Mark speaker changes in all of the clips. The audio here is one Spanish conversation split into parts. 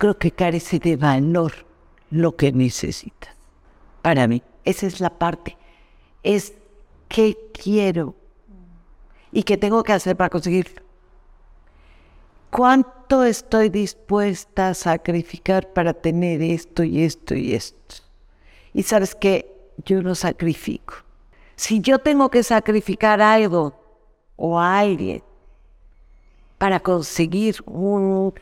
Speaker 1: creo que carece de valor lo que necesitas. Para mí, esa es la parte. Es qué quiero y qué tengo que hacer para conseguirlo. ¿Cuánto estoy dispuesta a sacrificar para tener esto y esto y esto? Y sabes que yo lo sacrifico. Si yo tengo que sacrificar algo o a alguien para conseguir un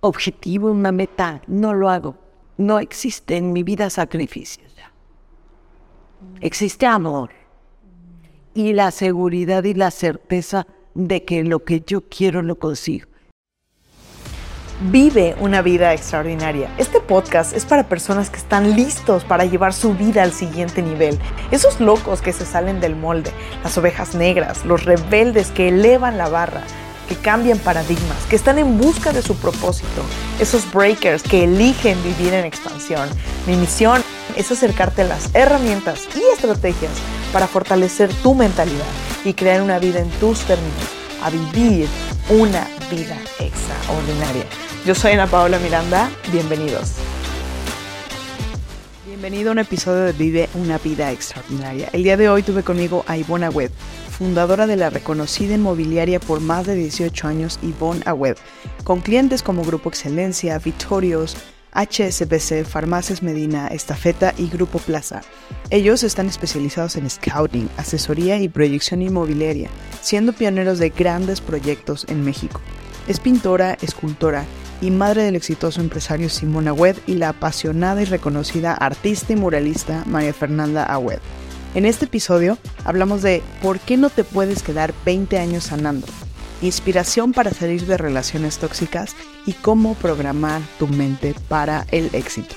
Speaker 1: objetivo, una meta, no lo hago. No existe en mi vida sacrificio ya. Existe amor y la seguridad y la certeza de que lo que yo quiero lo consigo.
Speaker 2: Vive una vida extraordinaria. Este podcast es para personas que están listos para llevar su vida al siguiente nivel. Esos locos que se salen del molde, las ovejas negras, los rebeldes que elevan la barra, que cambian paradigmas, que están en busca de su propósito, esos breakers que eligen vivir en expansión. Mi misión es acercarte a las herramientas y estrategias para fortalecer tu mentalidad y crear una vida en tus términos, a vivir una vida extraordinaria. Yo soy Ana Paola Miranda, bienvenidos. Bienvenido a un episodio de Vive una vida extraordinaria. El día de hoy tuve conmigo a Ivonne Agüed, fundadora de la reconocida inmobiliaria por más de 18 años Ivonne Agüed, con clientes como Grupo Excelencia, Vitorios, HSBC, Farmacias Medina, Estafeta y Grupo Plaza. Ellos están especializados en scouting, asesoría y proyección inmobiliaria, siendo pioneros de grandes proyectos en México. Es pintora, escultora y madre del exitoso empresario Simón Agüed y la apasionada y reconocida artista y muralista María Fernanda Agüed. En este episodio hablamos de por qué no te puedes quedar 20 años sanando, inspiración para salir de relaciones tóxicas y cómo programar tu mente para el éxito.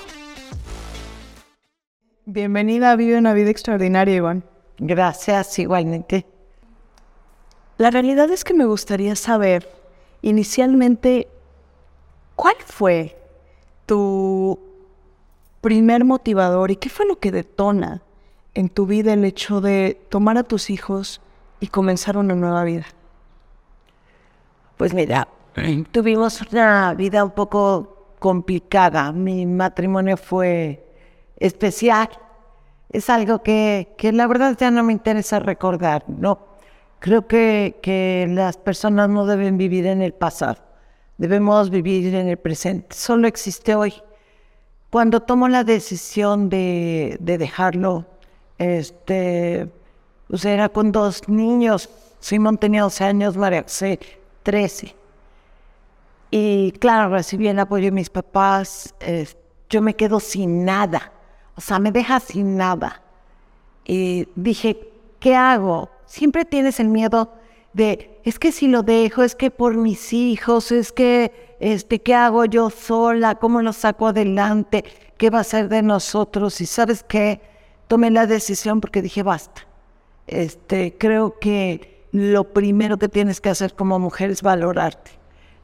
Speaker 2: Bienvenida a Vive una vida extraordinaria, Iván.
Speaker 1: Gracias, igualmente.
Speaker 2: La realidad es que me gustaría saber, inicialmente, ¿cuál fue tu primer motivador y qué fue lo que detona en tu vida el hecho de tomar a tus hijos y comenzar una nueva vida?
Speaker 1: Pues mira, tuvimos una vida un poco complicada. Mi matrimonio fue especial. Es algo que, que la verdad ya no me interesa recordar, ¿no? Creo que, que las personas no deben vivir en el pasado, debemos vivir en el presente. Solo existe hoy. Cuando tomo la decisión de, de dejarlo, este, pues era con dos niños. Simón tenía 12 años, María José 13. Y claro, recibí el apoyo de mis papás. yo me quedo sin nada. O sea, me deja sin nada. Y dije, ¿qué hago? Siempre tienes el miedo de, es que si lo dejo, es que por mis hijos, es que, este, ¿qué hago yo sola? ¿Cómo lo saco adelante? ¿Qué va a ser de nosotros? Y sabes qué, tomé la decisión porque dije, basta. Este, creo que lo primero que tienes que hacer como mujer es valorarte.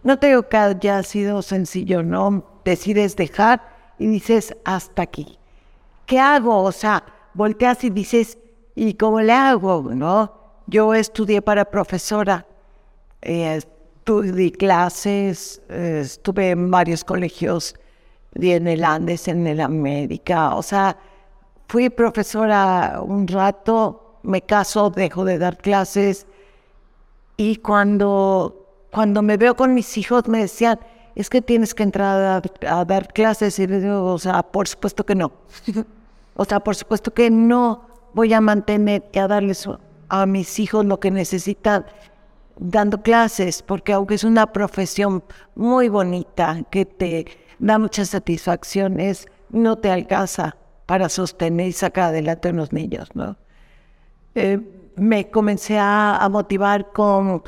Speaker 1: No te digo que haya sido sencillo, ¿no? Decides dejar y dices, hasta aquí. ¿qué hago? O sea, volteas y dices, ¿y cómo le hago? ¿No? Yo estudié para profesora, eh, di clases, estuve en varios colegios, en el Andes, en el América, o sea, fui profesora un rato, me caso, dejo de dar clases y cuando, cuando me veo con mis hijos me decían, es que tienes que entrar a, dar clases y les digo, o sea, por supuesto que no. O sea, por supuesto que no voy a mantener y a darles a mis hijos lo que necesitan dando clases, porque aunque es una profesión muy bonita, que te da muchas satisfacciones, no te alcanza para sostener y sacar adelante a los niños, ¿no? Eh, me comencé a, motivar con,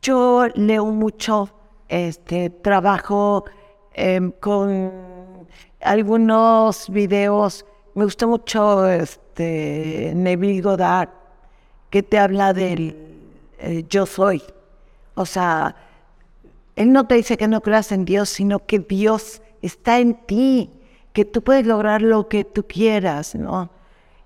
Speaker 1: yo leo mucho, este, trabajo em, con algunos videos me gusta mucho este Neville Goddard, que te habla del eh, yo soy. O sea, él no te dice que no creas en Dios, sino que Dios está en ti, que tú puedes lograr lo que tú quieras, ¿no?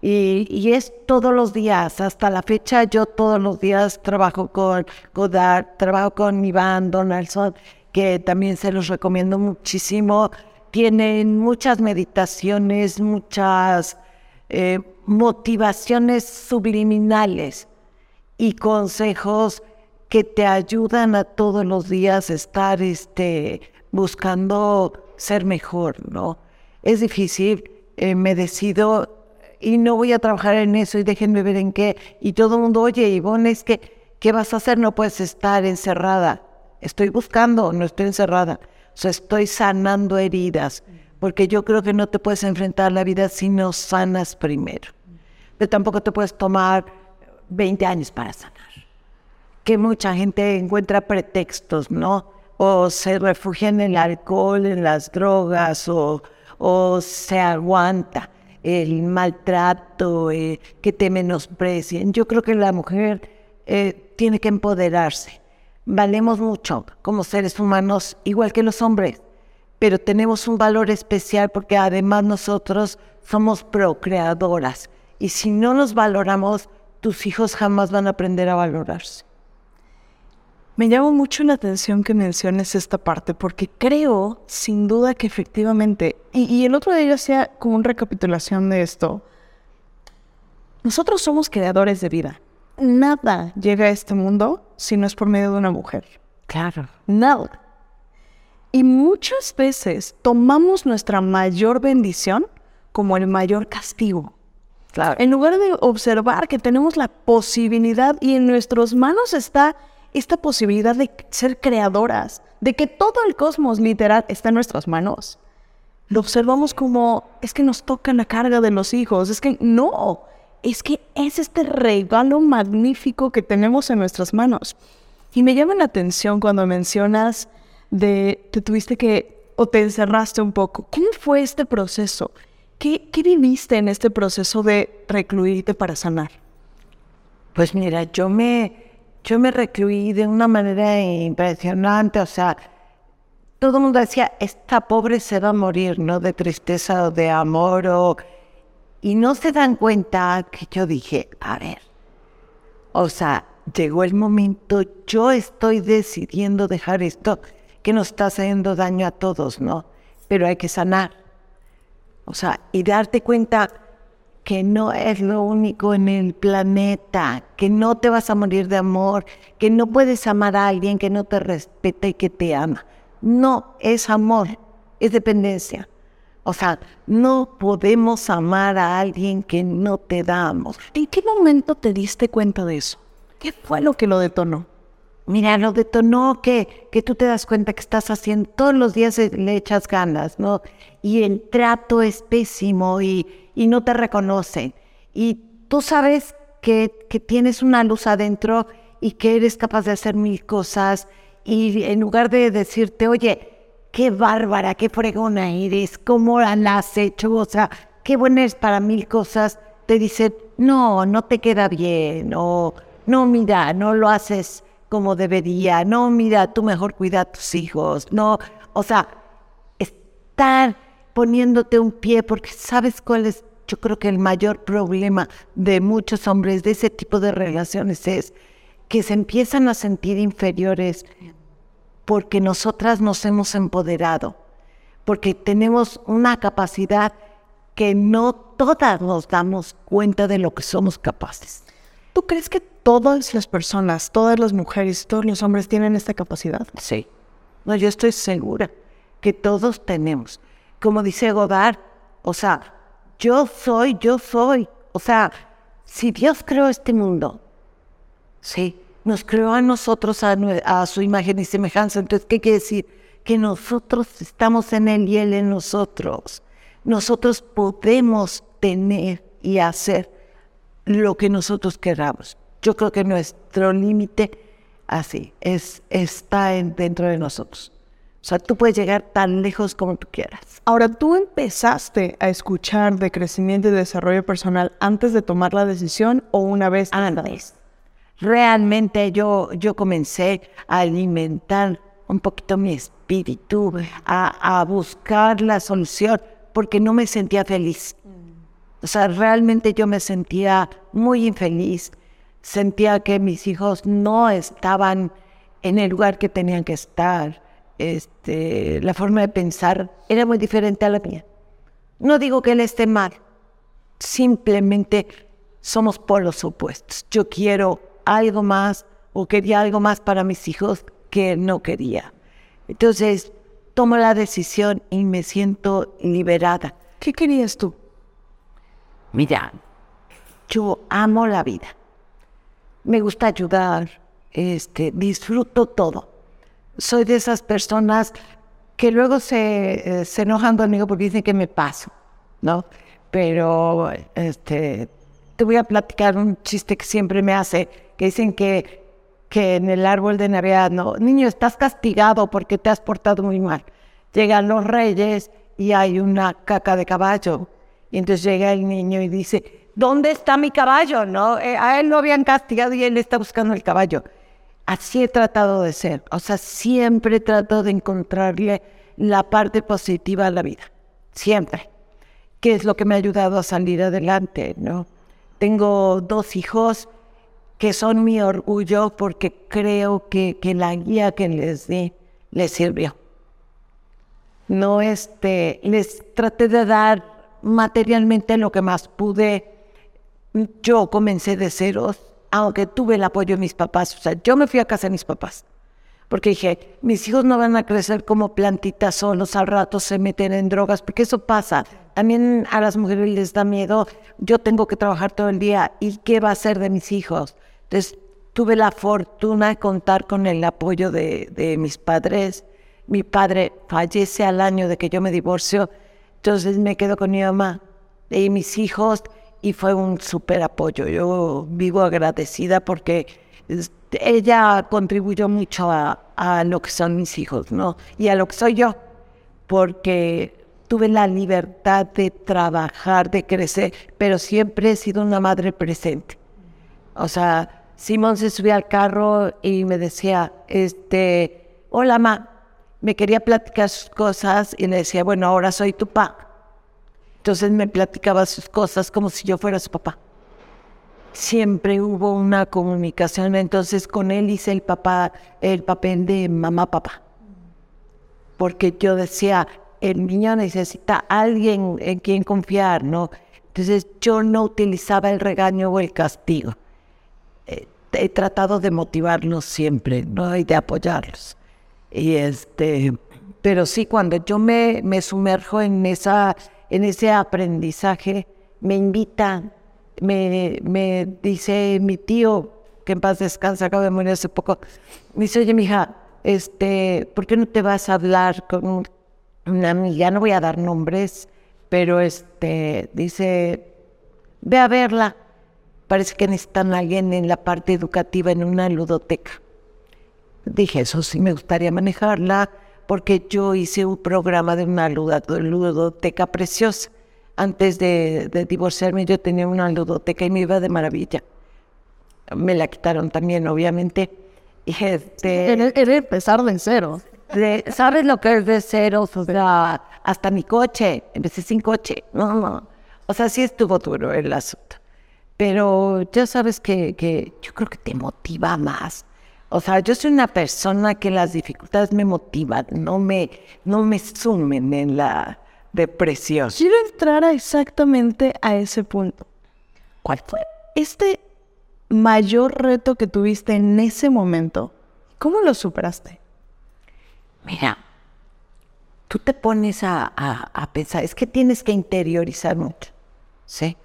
Speaker 1: Y, es todos los días, hasta la fecha yo todos los días trabajo con Godard, trabajo con Iván Donaldson, que también se los recomiendo muchísimo. Tienen muchas meditaciones, muchas eh, motivaciones subliminales y consejos que te ayudan a todos los días estar este, buscando ser mejor, ¿no? Es difícil, eh, me decido y no voy a trabajar en eso y déjenme ver en qué. Y todo el mundo, oye, Ivonne, es que, ¿qué vas a hacer? No puedes estar encerrada. Estoy buscando, no estoy encerrada. Estoy sanando heridas, porque yo creo que no te puedes enfrentar a la vida si no sanas primero. Pero tampoco te puedes tomar 20 años para sanar. Que mucha gente encuentra pretextos, ¿no? O se refugia en el alcohol, en las drogas, o, o se aguanta el maltrato, eh, que te menosprecien. Yo creo que la mujer eh, tiene que empoderarse. Valemos mucho como seres humanos, igual que los hombres, pero tenemos un valor especial porque además nosotros somos procreadoras. Y si no nos valoramos, tus hijos jamás van a aprender a valorarse.
Speaker 2: Me llama mucho la atención que menciones esta parte, porque creo, sin duda, que efectivamente, y, el otro día hacía como una recapitulación de esto, nosotros somos creadores de vida. Nada llega a este mundo si no es por medio de una mujer.
Speaker 1: Claro.
Speaker 2: Nada. Y muchas veces tomamos nuestra mayor bendición como el mayor castigo. En lugar de observar que tenemos la posibilidad y en nuestras manos está esta posibilidad de ser creadoras, de que todo el cosmos literal está en nuestras manos. Lo observamos como, es que nos toca la carga de los hijos, es que no, es que es este regalo magnífico que tenemos en nuestras manos. Y me llama la atención cuando mencionas de, te tuviste que, o te encerraste un poco. ¿Cómo fue este proceso? ¿Qué, viviste en este proceso de recluirte para sanar?
Speaker 1: Pues mira, yo me, yo me recluí de una manera impresionante, o sea, todo el mundo decía, esta pobre se va a morir, ¿no? De tristeza o de amor, o... y no se dan cuenta que yo dije, a ver, o sea, llegó el momento, yo estoy decidiendo dejar esto que nos está haciendo daño a todos, ¿no? Pero hay que sanar. O sea, y darte cuenta que no es lo único en el planeta, que no te vas a morir de amor, que no puedes amar a alguien que no te respete y que te ama. No es amor, es dependencia. O sea, no podemos amar a alguien que no te da amor.
Speaker 2: ¿En qué momento te diste cuenta de eso? ¿Qué fue lo que lo detonó?
Speaker 1: Mira, lo detonó que, que tú te das cuenta que estás haciendo, todos los días le echas ganas, ¿no? Y el trato es pésimo y, y no te reconocen. Y tú sabes que, que tienes una luz adentro y que eres capaz de hacer mil cosas y en lugar de decirte, oye, qué bárbara, qué fregona eres, cómo la has hecho, o sea, qué buena eres para mil cosas, te dicen, no, no te queda bien, o no, mira, no lo haces como debería, no, mira, tú mejor cuida a tus hijos, no, o sea, estar poniéndote un pie porque sabes cuál es, yo creo que el mayor problema de muchos hombres de ese tipo de relaciones es que se empiezan a sentir inferiores porque nosotras nos hemos empoderado, porque tenemos una capacidad que no todas nos damos cuenta de lo que somos capaces.
Speaker 2: ¿Tú crees que todas las personas, todas las mujeres, todos los hombres tienen esta capacidad?
Speaker 1: Sí. No, yo estoy segura que todos tenemos. Como dice Godard, o sea, yo soy, yo soy. O sea, si Dios creó este mundo, sí, nos creó a nosotros a, a su imagen y semejanza. Entonces, ¿qué quiere decir? Que nosotros estamos en Él y Él en nosotros. Nosotros podemos tener y hacer lo que nosotros queramos. Yo creo que nuestro límite así es está dentro de nosotros. O sea, tú puedes llegar tan lejos como tú quieras.
Speaker 2: Ahora, ¿tú empezaste a escuchar de crecimiento y desarrollo personal antes de tomar la decisión o una vez?
Speaker 1: Antes. Realmente yo, yo comencé a alimentar un poquito mi espíritu, a, a buscar la solución, porque no me sentía feliz. O sea, realmente yo me sentía muy infeliz. Sentía que mis hijos no estaban en el lugar que tenían que estar, este, la forma de pensar era muy diferente a la mía. No digo que él esté mal, simplemente somos polos opuestos. Yo quiero algo más o quería algo más para mis hijos que no quería. Entonces, tomo la decisión y me siento liberada.
Speaker 2: ¿Qué querías tú?
Speaker 1: Mira, yo amo la vida. Me gusta ayudar, este, disfruto todo. Soy de esas personas que luego se, eh, se enojan conmigo porque dicen que me paso, ¿no? Pero este, te voy a platicar un chiste que siempre me hace, que dicen que, que en el árbol de Navidad, no, niño, estás castigado porque te has portado muy mal. Llegan los reyes y hay una caca de caballo. Y entonces llega el niño y dice, ¿dónde está mi caballo? No, eh, a él lo habían castigado y él está buscando el caballo. Así he tratado de ser. O sea, siempre trato de encontrarle la parte positiva a la vida. Siempre. Que es lo que me ha ayudado a salir adelante, ¿no? Tengo dos hijos que son mi orgullo porque creo que, que la guía que les di les sirvió. No, este, les traté de dar materialmente lo que más pude. Yo comencé de ceros, aunque tuve el apoyo de mis papás. O sea, yo me fui a casa de mis papás. Porque dije, mis hijos no van a crecer como plantitas solos, al rato se meten en drogas, porque eso pasa. También a las mujeres les da miedo, yo tengo que trabajar todo el día, ¿y qué va a ser de mis hijos? Entonces, tuve la fortuna de contar con el apoyo de, mis padres. Mi padre fallece al año de que yo me divorcio, entonces me quedo con mi mamá y mis hijos y fue un súper apoyo. Yo vivo agradecida porque ella contribuyó mucho a, a, lo que son mis hijos, ¿no? Y a lo que soy yo, porque tuve la libertad de trabajar, de crecer, pero siempre he sido una madre presente. O sea, Simón se subía al carro y me decía, este, hola, ma, me quería platicar sus cosas y le decía, bueno, ahora soy tu papá. Entonces me platicaba sus cosas como si yo fuera su papá. Siempre hubo una comunicación, entonces con él hice el papá, el papel de mamá papá. Porque yo decía, el niño necesita alguien en quien confiar, ¿no? Entonces yo no utilizaba el regaño o el castigo. Eh, he tratado de motivarlos siempre, ¿no? Y de apoyarlos. Y este, pero sí, cuando yo me, me sumerjo en, esa, en ese aprendizaje, me invita, me, dice mi tío, que en paz descansa, acaba de morir hace poco, me dice, oye, mija, este, ¿por qué no te vas a hablar con una amiga? No voy a dar nombres, pero este, dice, ve a verla. Parece que necesitan alguien en la parte educativa en una ludoteca. Dije, eso sí me gustaría manejarla, porque yo hice un programa de una ludoteca preciosa. Antes de, de, divorciarme yo tenía una ludoteca y me iba de maravilla. Me la quitaron también, obviamente. Y este,
Speaker 2: era, era empezar de cero.
Speaker 1: De, ¿Sabes lo que es de cero? O sea, hasta mi coche, empecé sin coche. No, no. O sea, sí estuvo duro el asunto. Pero ya sabes que, que yo creo que te motiva más o sea, yo soy una persona que las dificultades me motivan, no me, no me sumen en la depresión.
Speaker 2: Quiero entrar exactamente a ese punto.
Speaker 1: ¿Cuál fue?
Speaker 2: Este mayor reto que tuviste en ese momento, ¿cómo lo superaste?
Speaker 1: Mira, tú te pones a, a, a pensar, es que tienes que interiorizar mucho, ¿sí?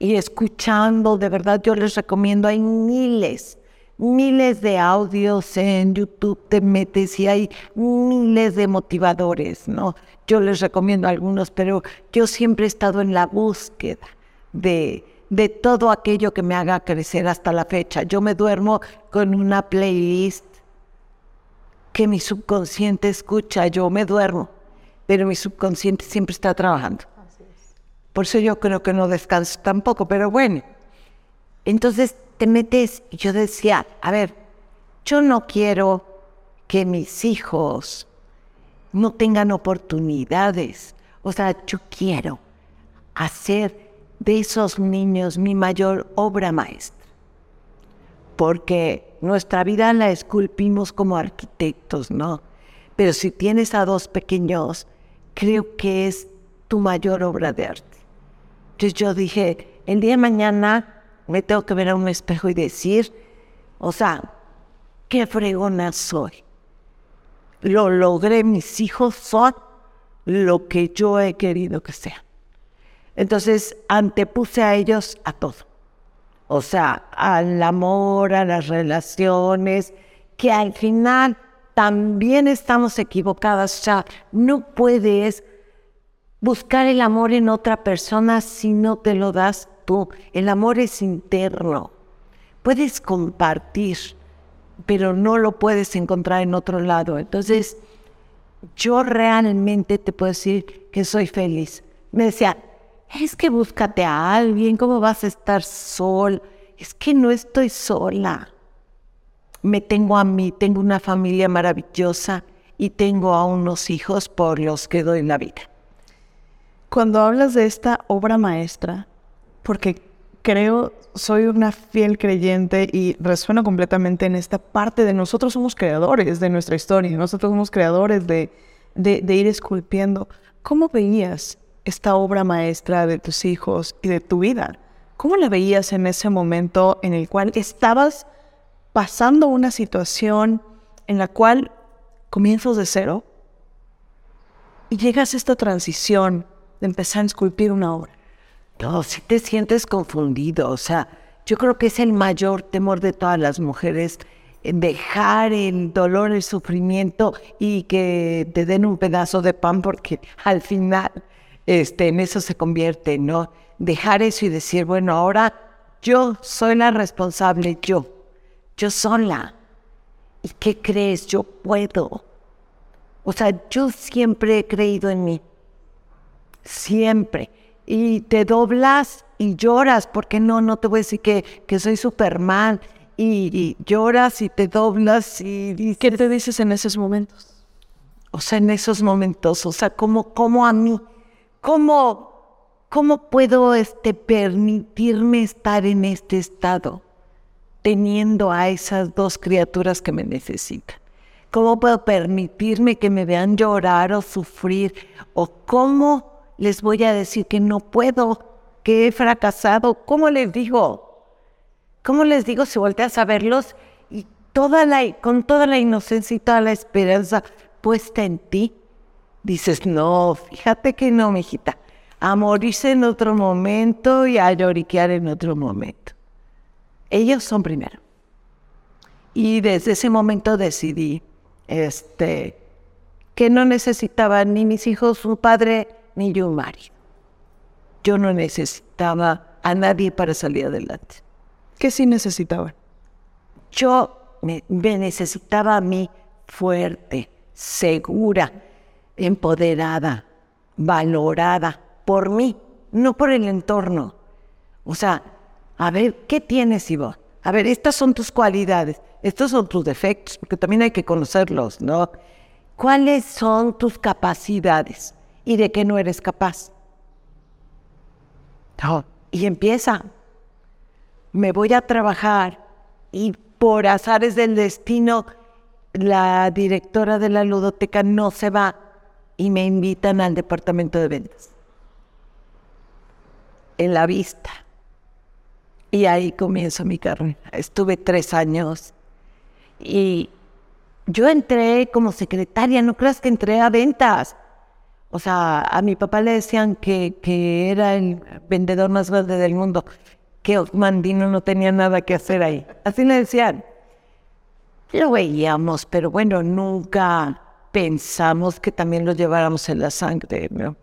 Speaker 1: Y escuchando, de verdad, yo les recomiendo, hay miles miles de audios en YouTube, te metes y hay miles de motivadores, ¿no? Yo les recomiendo algunos, pero yo siempre he estado en la búsqueda de, de todo aquello que me haga crecer hasta la fecha. Yo me duermo con una playlist que mi subconsciente escucha, yo me duermo, pero mi subconsciente siempre está trabajando. Por eso yo creo que no descanso tampoco, pero bueno. Entonces te metes, y yo decía, a ver, yo no quiero que mis hijos no tengan oportunidades. O sea, yo quiero hacer de esos niños mi mayor obra maestra. Porque nuestra vida la esculpimos como arquitectos, ¿no? pero si tienes a dos pequeños, creo que es tu mayor obra de arte. Entonces yo dije, el día de mañana me tengo que ver a un espejo y decir, o sea, qué fregona soy. Lo logré, mis hijos son lo que yo he querido que sean. Entonces antepuse a ellos a todo. O sea, al amor, a las relaciones, que al final también estamos equivocadas. O sea, no puedes buscar el amor en otra persona si no te lo das tú. El amor es interno. Puedes compartir, pero no lo puedes encontrar en otro lado. Entonces, yo realmente te puedo decir que soy feliz. Me decía, es que búscate a alguien, ¿cómo vas a estar sola? Es que no estoy sola. Me tengo a mí, tengo una familia maravillosa y tengo a unos hijos por los que doy la vida.
Speaker 2: Cuando hablas de esta obra maestra, porque creo, soy una fiel creyente y resueno completamente en esta parte de nosotros somos creadores de nuestra historia, nosotros somos creadores de, de, de ir esculpiendo. ¿Cómo veías esta obra maestra de tus hijos y de tu vida? ¿Cómo la veías en ese momento en el cual estabas pasando una situación en la cual comienzas de cero y llegas a esta transición de empezar a esculpir una obra?
Speaker 1: No, si te sientes confundido, o sea, yo creo que es el mayor temor de todas las mujeres, dejar el dolor, el sufrimiento y que te den un pedazo de pan porque al final este, en eso se convierte, ¿no? Dejar eso y decir, bueno, ahora yo soy la responsable, yo, yo sola. ¿Y qué crees? Yo puedo. O sea, yo siempre he creído en mí. Siempre. Y te doblas y lloras, porque no, no te voy a decir que, que soy Superman. Y, y lloras y te doblas y,
Speaker 2: ¿Qué te dices en esos momentos?
Speaker 1: O sea, en esos momentos, o sea, como, como a mí ¿Cómo, cómo puedo este, permitirme estar en este estado teniendo a esas dos criaturas que me necesitan? ¿Cómo puedo permitirme que me vean llorar o sufrir? ¿O cómo les voy a decir que no puedo, que he fracasado? ¿Cómo les digo? ¿Cómo les digo si volteas a verlos y toda la, con toda la inocencia y toda la esperanza puesta en ti? dices, no, fíjate que no, mijita, a morirse en otro momento y a lloriquear en otro momento. Ellos son primero. Y desde ese momento decidí este, que no necesitaban ni mis hijos un padre ni yo un marido. Yo no necesitaba a nadie para salir adelante.
Speaker 2: ¿Qué sí necesitaban?
Speaker 1: Yo me, me necesitaba a mí fuerte, segura, empoderada, valorada por mí, no por el entorno. O sea, a ver, ¿qué tienes, Ivonne? A ver, estas son tus cualidades, estos son tus defectos, porque también hay que conocerlos, ¿no? ¿Cuáles son tus capacidades y de qué no eres capaz? Y empieza. Me voy a trabajar y por azares del destino, la directora de la ludoteca no se va y me invitan al departamento de ventas. En la vista. Y ahí comienzo mi carrera. Estuve tres años y yo entré como secretaria, no creas que entré a ventas. O sea, a mi papá le decían que, que era el vendedor más grande del mundo, que Mandino no tenía nada que hacer ahí. Así le decían. Lo veíamos, pero bueno, nunca pensamos que también lo lleváramos en la sangre. ¿no?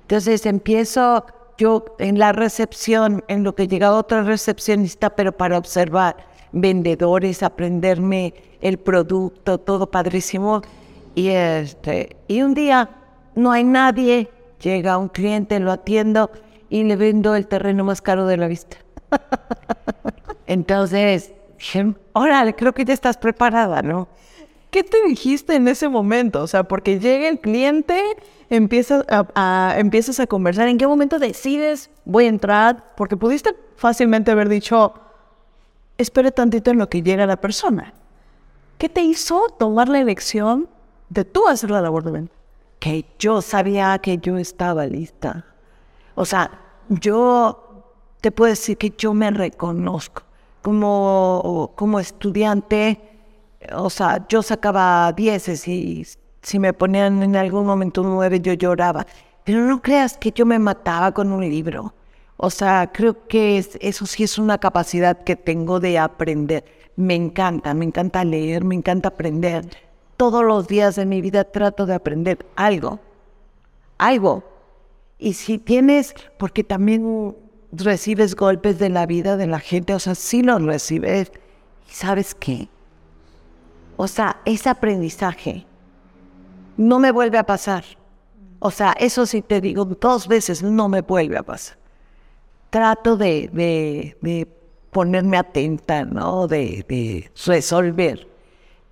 Speaker 1: Entonces empiezo yo en la recepción, en lo que llega otra recepcionista, pero para observar vendedores, aprenderme el producto, todo padrísimo. Y, este, y un día no hay nadie, llega un cliente, lo atiendo y le vendo el terreno más caro de la vista. Entonces, dije, órale, creo que ya estás preparada, ¿no?
Speaker 2: ¿Qué te dijiste en ese momento? O sea, porque llega el cliente, empiezas a, empiezas a conversar. ¿En qué momento decides voy a entrar? Porque pudiste fácilmente haber dicho, espere tantito en lo que llega la persona. ¿Qué te hizo tomar la elección de tú hacer la labor de venta?
Speaker 1: Que yo sabía que yo estaba lista. O sea, yo te puedo decir que yo me reconozco como, como estudiante. O sea, yo sacaba dieces y si me ponían en algún momento nueve yo lloraba. Pero no creas que yo me mataba con un libro. O sea, creo que eso sí es una capacidad que tengo de aprender. Me encanta, me encanta leer, me encanta aprender. Todos los días de mi vida trato de aprender algo, algo. Y si tienes, porque también recibes golpes de la vida de la gente, o sea, sí los recibes. ¿Y sabes qué? O sea, ese aprendizaje no me vuelve a pasar. O sea, eso sí te digo, dos veces no me vuelve a pasar trato de, de, ponerme atenta, ¿no? De, de, resolver.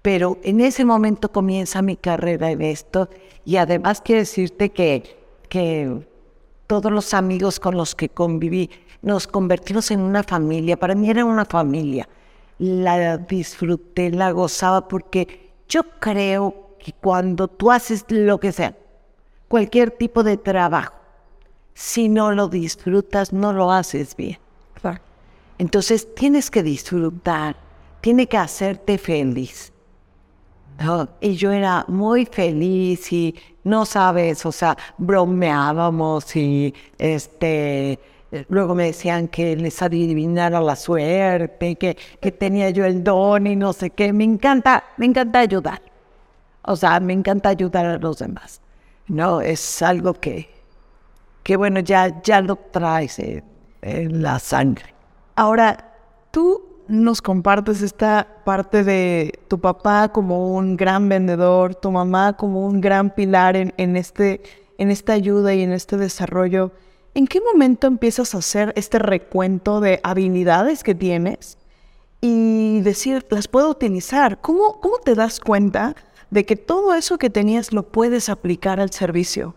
Speaker 1: Pero en ese momento comienza mi carrera en esto y además quiero decirte que, que todos los amigos con los que conviví nos convertimos en una familia. Para mí era una familia. La disfruté, la gozaba porque yo creo que cuando tú haces lo que sea, cualquier tipo de trabajo, si no lo disfrutas, no lo haces bien. Entonces tienes que disfrutar, tiene que hacerte feliz. Y yo era muy feliz y no sabes, o sea, bromeábamos y este, luego me decían que les adivinara la suerte, que, que tenía yo el don y no sé qué. Me encanta, me encanta ayudar. O sea, me encanta ayudar a los demás. No, es algo que, que bueno, ya, ya lo traes en la sangre.
Speaker 2: Ahora, tú nos compartes esta parte de tu papá como un gran vendedor, tu mamá como un gran pilar en, en, este, en esta ayuda y en este desarrollo. ¿En qué momento empiezas a hacer este recuento de habilidades que tienes y decir, las puedo utilizar? ¿Cómo, cómo te das cuenta de que todo eso que tenías lo puedes aplicar al servicio?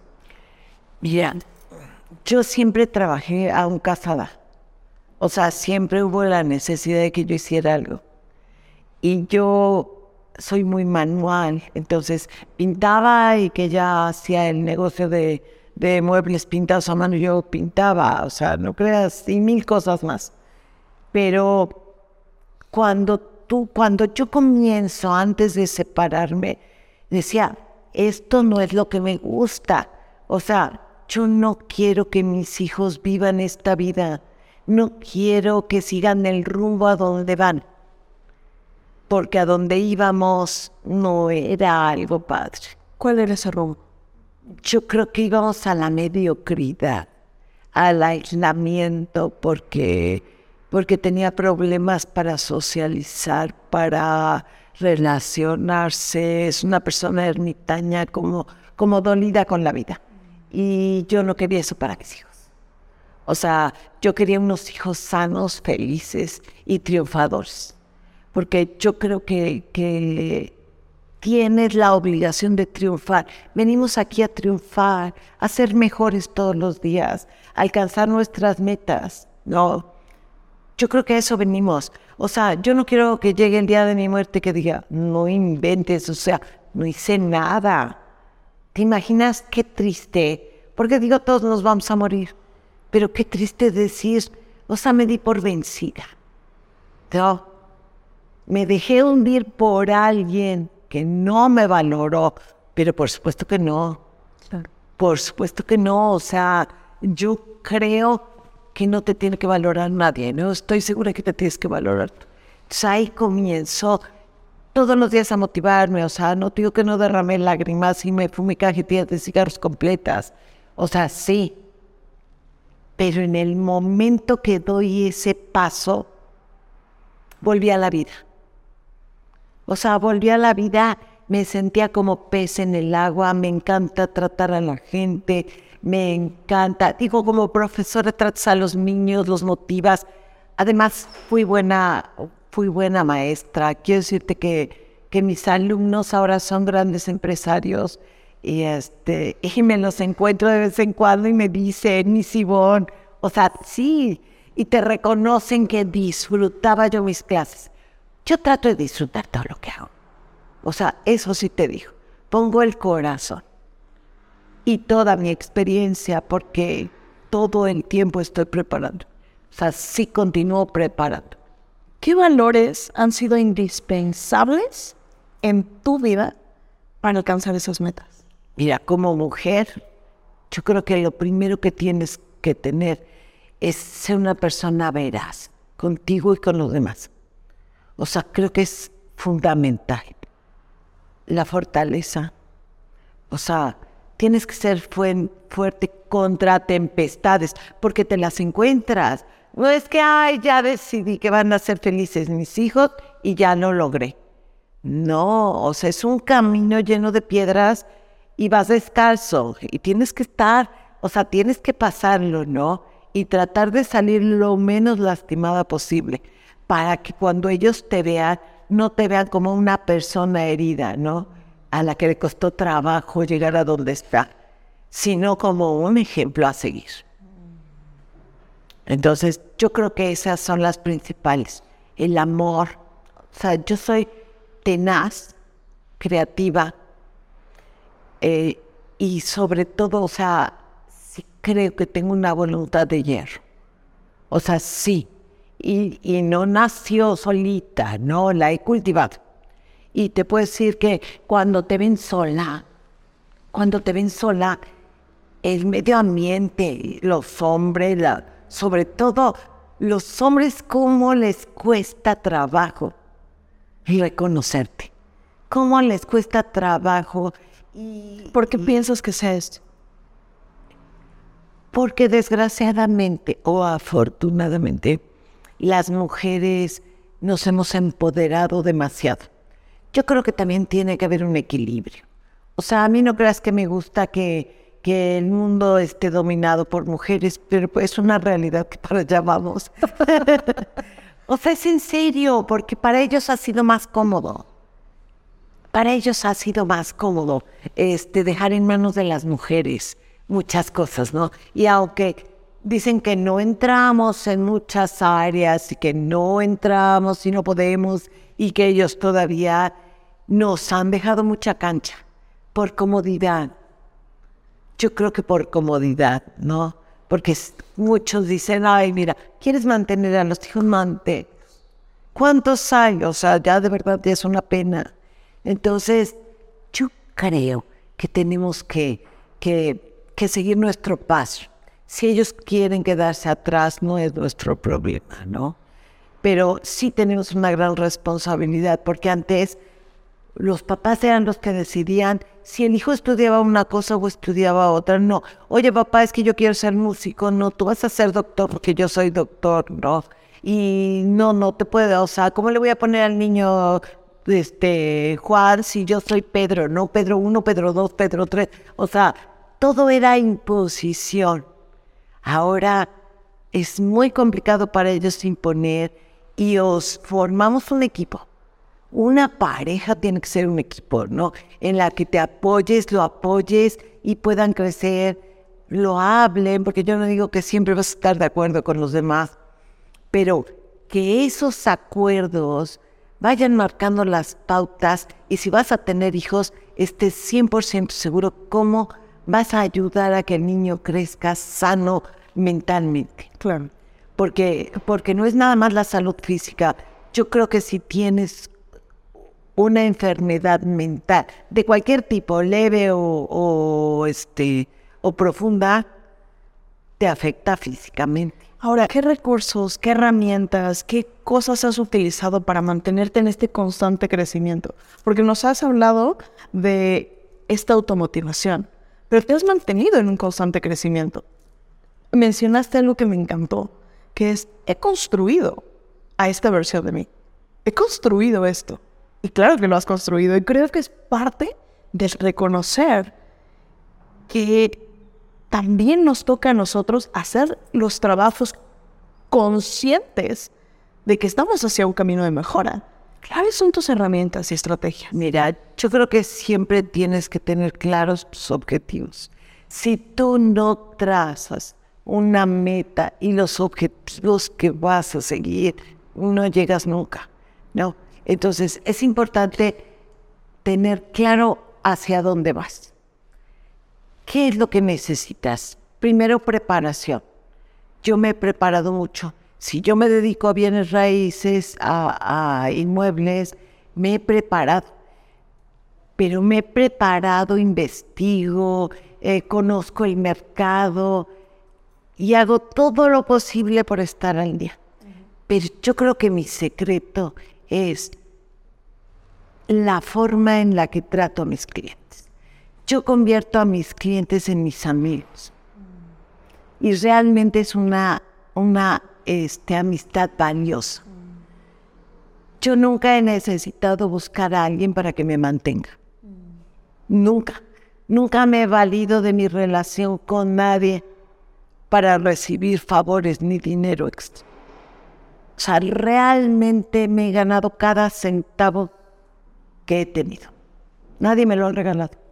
Speaker 1: Mira, yo siempre trabajé a un casada. O sea, siempre hubo la necesidad de que yo hiciera algo. Y yo soy muy manual, entonces pintaba y que ya hacía el negocio de, de muebles pintados a mano, yo pintaba, o sea, no creas, y mil cosas más. Pero cuando tú, cuando yo comienzo antes de separarme, decía, esto no es lo que me gusta. O sea, yo no quiero que mis hijos vivan esta vida. No quiero que sigan el rumbo a donde van. Porque a donde íbamos no era algo padre.
Speaker 2: ¿Cuál era ese rumbo?
Speaker 1: Yo creo que íbamos a la mediocridad, al aislamiento, porque, porque tenía problemas para socializar, para relacionarse. Es una persona ermitaña como, como dolida con la vida. Y yo no quería eso para mis hijos. O sea, yo quería unos hijos sanos, felices y triunfadores. Porque yo creo que, que tienes la obligación de triunfar. Venimos aquí a triunfar, a ser mejores todos los días, a alcanzar nuestras metas. No, yo creo que a eso venimos. O sea, yo no quiero que llegue el día de mi muerte que diga, no inventes, o sea, no hice nada. ¿Te imaginas qué triste? Porque digo, todos nos vamos a morir. Pero qué triste decir, o sea, me di por vencida. No, me dejé hundir por alguien que no me valoró, pero por supuesto que no. Por supuesto que no. O sea, yo creo que no te tiene que valorar nadie, ¿no? Estoy segura que te tienes que valorar. Entonces ahí comienzo todos los días a motivarme, o sea, no digo que no derramé lágrimas y me fumé cajetillas de cigarros completas, o sea, sí, pero en el momento que doy ese paso, volví a la vida. O sea, volví a la vida, me sentía como pez en el agua, me encanta tratar a la gente, me encanta, digo, como profesora tratas a los niños, los motivas. Además, fui buena, fui buena maestra. Quiero decirte que, que mis alumnos ahora son grandes empresarios y, este, y me los encuentro de vez en cuando y me dicen, mi Sibón, o sea, sí, y te reconocen que disfrutaba yo mis clases. Yo trato de disfrutar todo lo que hago. O sea, eso sí te digo. pongo el corazón y toda mi experiencia porque todo el tiempo estoy preparando. O sea, sí continúo preparando.
Speaker 2: ¿Qué valores han sido indispensables en tu vida para alcanzar esas metas?
Speaker 1: Mira, como mujer, yo creo que lo primero que tienes que tener es ser una persona veraz contigo y con los demás. O sea, creo que es fundamental la fortaleza. O sea, tienes que ser fuerte contra tempestades, porque te las encuentras. No es que, ay, ya decidí que van a ser felices mis hijos y ya lo logré. No, o sea, es un camino lleno de piedras y vas descalzo y tienes que estar, o sea, tienes que pasarlo, ¿no? Y tratar de salir lo menos lastimada posible para que cuando ellos te vean, no te vean como una persona herida, ¿no? A la que le costó trabajo llegar a donde está, sino como un ejemplo a seguir. Entonces, yo creo que esas son las principales. El amor. O sea, yo soy tenaz, creativa eh, y sobre todo, o sea, sí creo que tengo una voluntad de hierro. O sea, sí. Y, no nació solita, no, la he cultivado. Y te puedo decir que cuando te ven sola, cuando te ven sola, el medio ambiente, los hombres, sobre todo los hombres, cómo les cuesta trabajo reconocerte, cómo les cuesta trabajo.
Speaker 2: Y, ¿Por qué piensas que sea esto?
Speaker 1: Porque desgraciadamente o afortunadamente, las mujeres nos hemos empoderado demasiado. Yo creo que también tiene que haber un equilibrio. O sea, a mí no creas que me gusta que que el mundo esté dominado por mujeres, pero es una realidad que para allá vamos. o sea, es en serio, porque para ellos ha sido más cómodo. Para ellos ha sido más cómodo este, dejar en manos de las mujeres muchas cosas, ¿no? Y aunque dicen que no entramos en muchas áreas y que no entramos y no podemos y que ellos todavía nos han dejado mucha cancha por comodidad, yo creo que por comodidad, ¿no? Porque muchos dicen, ay, mira, ¿quieres mantener a los hijos? Mante. ¿Cuántos hay? O sea, ya de verdad es una pena. Entonces, yo creo que tenemos que, que, seguir nuestro paso. Si ellos quieren quedarse atrás, no es nuestro problema, ¿no? Pero sí tenemos una gran responsabilidad, porque antes los papás eran los que decidían si el hijo estudiaba una cosa o estudiaba otra. No, oye papá, es que yo quiero ser músico. No, tú vas a ser doctor porque yo soy doctor, ¿no? Y no, no te puedo, o sea, ¿cómo le voy a poner al niño este Juan si yo soy Pedro? No, Pedro 1, Pedro 2, Pedro 3. O sea, todo era imposición. Ahora es muy complicado para ellos imponer y os formamos un equipo una pareja tiene que ser un equipo, ¿no? En la que te apoyes, lo apoyes y puedan crecer, lo hablen, porque yo no digo que siempre vas a estar de acuerdo con los demás, pero que esos acuerdos vayan marcando las pautas y si vas a tener hijos, estés 100% seguro cómo vas a ayudar a que el niño crezca sano mentalmente.
Speaker 2: Claro.
Speaker 1: Porque, porque no es nada más la salud física. Yo creo que si tienes una enfermedad mental de cualquier tipo, leve o, este, o profunda, te afecta físicamente.
Speaker 2: Ahora, ¿qué recursos, qué herramientas, qué cosas has utilizado para mantenerte en este constante crecimiento? Porque nos has hablado de esta automotivación, pero te has mantenido en un constante crecimiento. Mencionaste algo que me encantó, que es, he construido a esta versión de mí. He construido esto. Y claro que lo has construido. Y creo que es parte de reconocer que también nos toca a nosotros hacer los trabajos conscientes de que estamos hacia un camino de mejora. ¿Cuáles son tus herramientas y estrategias?
Speaker 1: Mira, yo creo que siempre tienes que tener claros tus objetivos. Si tú no trazas una meta y los objetivos que vas a seguir, no llegas nunca, ¿no? Entonces, es importante tener claro hacia dónde vas. ¿Qué es lo que necesitas? Primero, preparación. Yo me he preparado mucho. Si yo me dedico a bienes raíces, a, inmuebles, me he preparado. Pero me he preparado, investigo, eh, conozco el mercado y hago todo lo posible por estar al día. Pero yo creo que mi secreto es la forma en la que trato a mis clientes. Yo convierto a mis clientes en mis amigos. Y realmente es una, una este, amistad valiosa. Yo nunca he necesitado buscar a alguien para que me mantenga. Nunca. Nunca me he valido de mi relación con nadie para recibir favores ni dinero extra. O sea, realmente me he ganado cada centavo que he tenido. Nadie me lo ha regalado.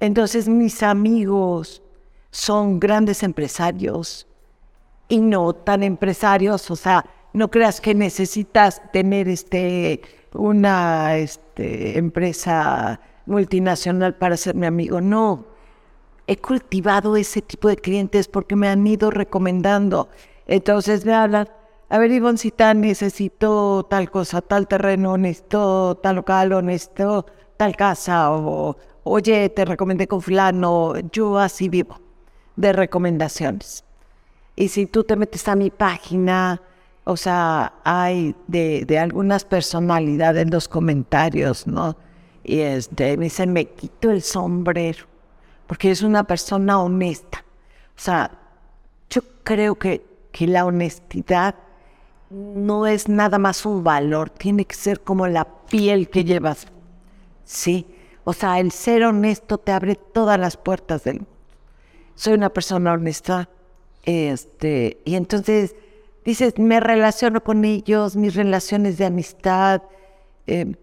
Speaker 1: Entonces mis amigos son grandes empresarios y no tan empresarios, o sea, no creas que necesitas tener este una este, empresa multinacional para ser mi amigo, no. He cultivado ese tipo de clientes porque me han ido recomendando. Entonces me hablan, a ver, Ivoncita, necesito tal cosa, tal terreno, necesito tal local, necesito tal casa, o oye, te recomendé con fulano, yo así vivo, de recomendaciones. Y si tú te metes a mi página, o sea, hay de, de algunas personalidades en los comentarios, ¿no? Y este, me dicen, me quito el sombrero, porque es una persona honesta. O sea, yo creo que, que la honestidad no es nada más un valor, tiene que ser como la piel que llevas. Sí, o sea, el ser honesto te abre todas las puertas del mundo. Soy una persona honesta, este, y entonces dices, me relaciono con ellos, mis relaciones de amistad, eh,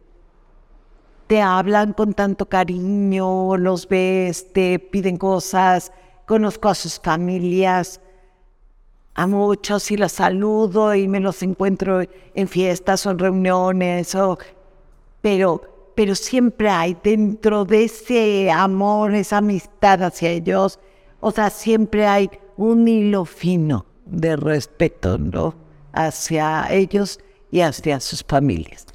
Speaker 1: te hablan con tanto cariño, los ves, te piden cosas, conozco a sus familias, a muchos y los saludo y me los encuentro en fiestas o en reuniones, o, pero, pero siempre hay dentro de ese amor, esa amistad hacia ellos, o sea, siempre hay un hilo fino de respeto, ¿no? Hacia ellos y hacia sus familias.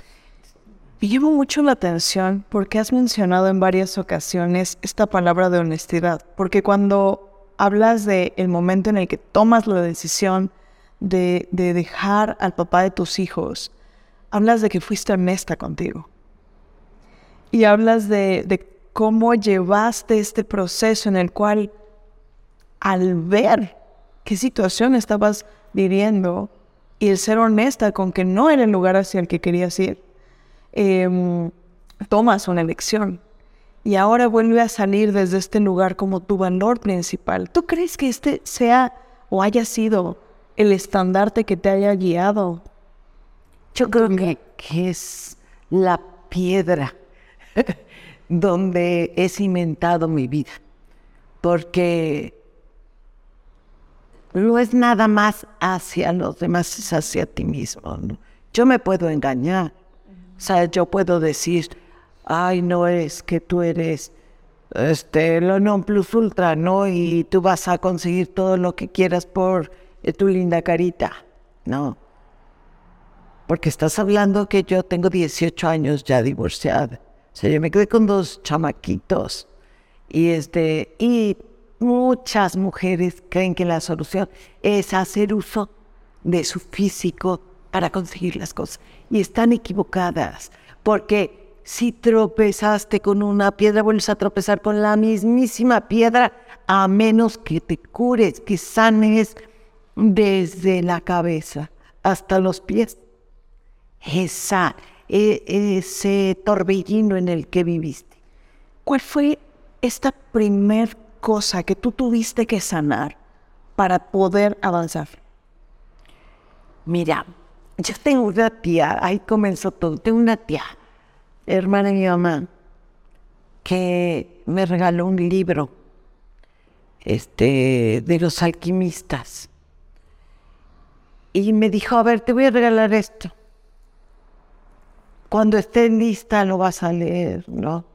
Speaker 2: Me llama mucho la atención porque has mencionado en varias ocasiones esta palabra de honestidad, porque cuando hablas de momento en el que tomas la decisión de, dejar al papá de tus hijos. Hablas de que fuiste honesta contigo. Y hablas de, cómo llevaste este proceso en el cual al ver qué situación estabas viviendo y el ser honesta con que no era el lugar hacia el que querías ir, em, tomas una elección y ahora vuelve a salir desde este lugar como tu valor principal. ¿Tú crees que este sea o haya sido el estandarte que te haya guiado?
Speaker 1: Yo creo que es la piedra donde he cimentado mi vida, porque no es nada más hacia los demás, es hacia ti mismo. Yo me puedo engañar, o sea, yo puedo decir, ay, no es que tú eres este, lo non plus ultra, ¿no? Y tú vas a conseguir todo lo que quieras por eh, tu linda carita. No. Porque estás hablando que yo tengo 18 años ya divorciada. Sea, yo me quedé con dos chamaquitos. Y este, y muchas mujeres creen que la solución es hacer uso de su físico para conseguir las cosas. Y están equivocadas. Porque si tropezaste con una piedra, vuelves a tropezar con la mismísima piedra, a menos que te cures, que sanes desde la cabeza hasta los pies. Esa, e, ese torbellino en el que viviste.
Speaker 2: ¿Cuál fue esta primer cosa que tú tuviste que sanar para poder avanzar?
Speaker 1: Mira, yo tengo una tía, ahí comenzó todo, tengo una tía hermana de mi mamá, que me regaló un libro este, de los alquimistas. Y me dijo, a ver, te voy a regalar esto. Cuando esté lista lo vas a leer, ¿no?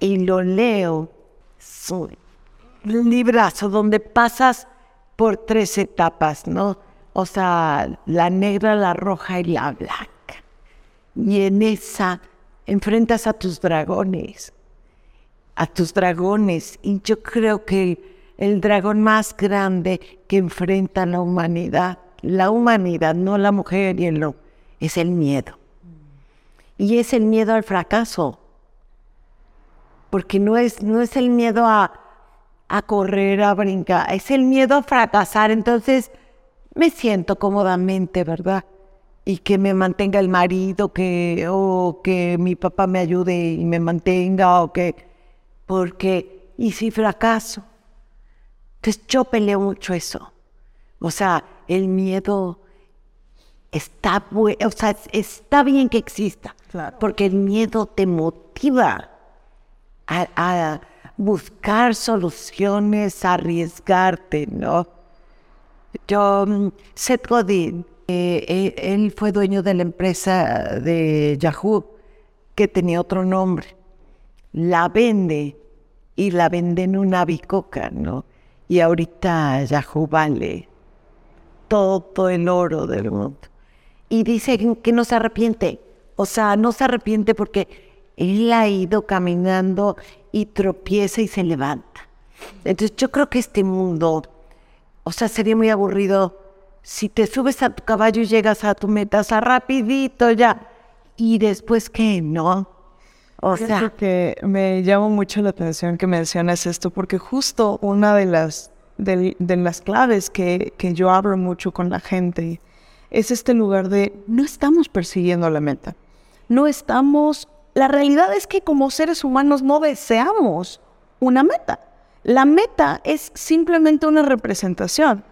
Speaker 1: y lo leo. Es un librazo donde pasas por tres etapas, ¿no? O sea, la negra, la roja y la blanca. Y en esa enfrentas a tus dragones, a tus dragones. Y yo creo que el dragón más grande que enfrenta la humanidad, la humanidad, no la mujer y el hombre, es el miedo. Y es el miedo al fracaso. Porque no es, no es el miedo a, a correr, a brincar, es el miedo a fracasar. Entonces me siento cómodamente, ¿verdad? y que me mantenga el marido, que, o que mi papá me ayude y me mantenga, o que, porque, y si fracaso. Entonces yo peleo mucho eso. O sea, el miedo está, o sea, está bien que exista, porque el miedo te motiva a, buscar soluciones, a arriesgarte, ¿no? Yo, mm, Seth Godin, eh, eh, él fue dueño de la empresa de Yahoo, que tenía otro nombre. La vende y la vende en una bicoca, ¿no? Y ahorita Yahoo vale todo el oro del mundo. Y dice que no se arrepiente. O sea, no se arrepiente porque él ha ido caminando y tropieza y se levanta. Entonces yo creo que este mundo, o sea, sería muy aburrido si te subes a tu caballo y llegas a tu meta, o sea, rapidito ya. ¿Y después qué? No.
Speaker 2: O sea... que me llama mucho la atención que mencionas esto, porque justo una de las, de, las claves que, que yo abro mucho con la gente es este lugar de no estamos persiguiendo la meta. No estamos... La realidad es que como seres humanos no deseamos una meta. La meta es simplemente una representación.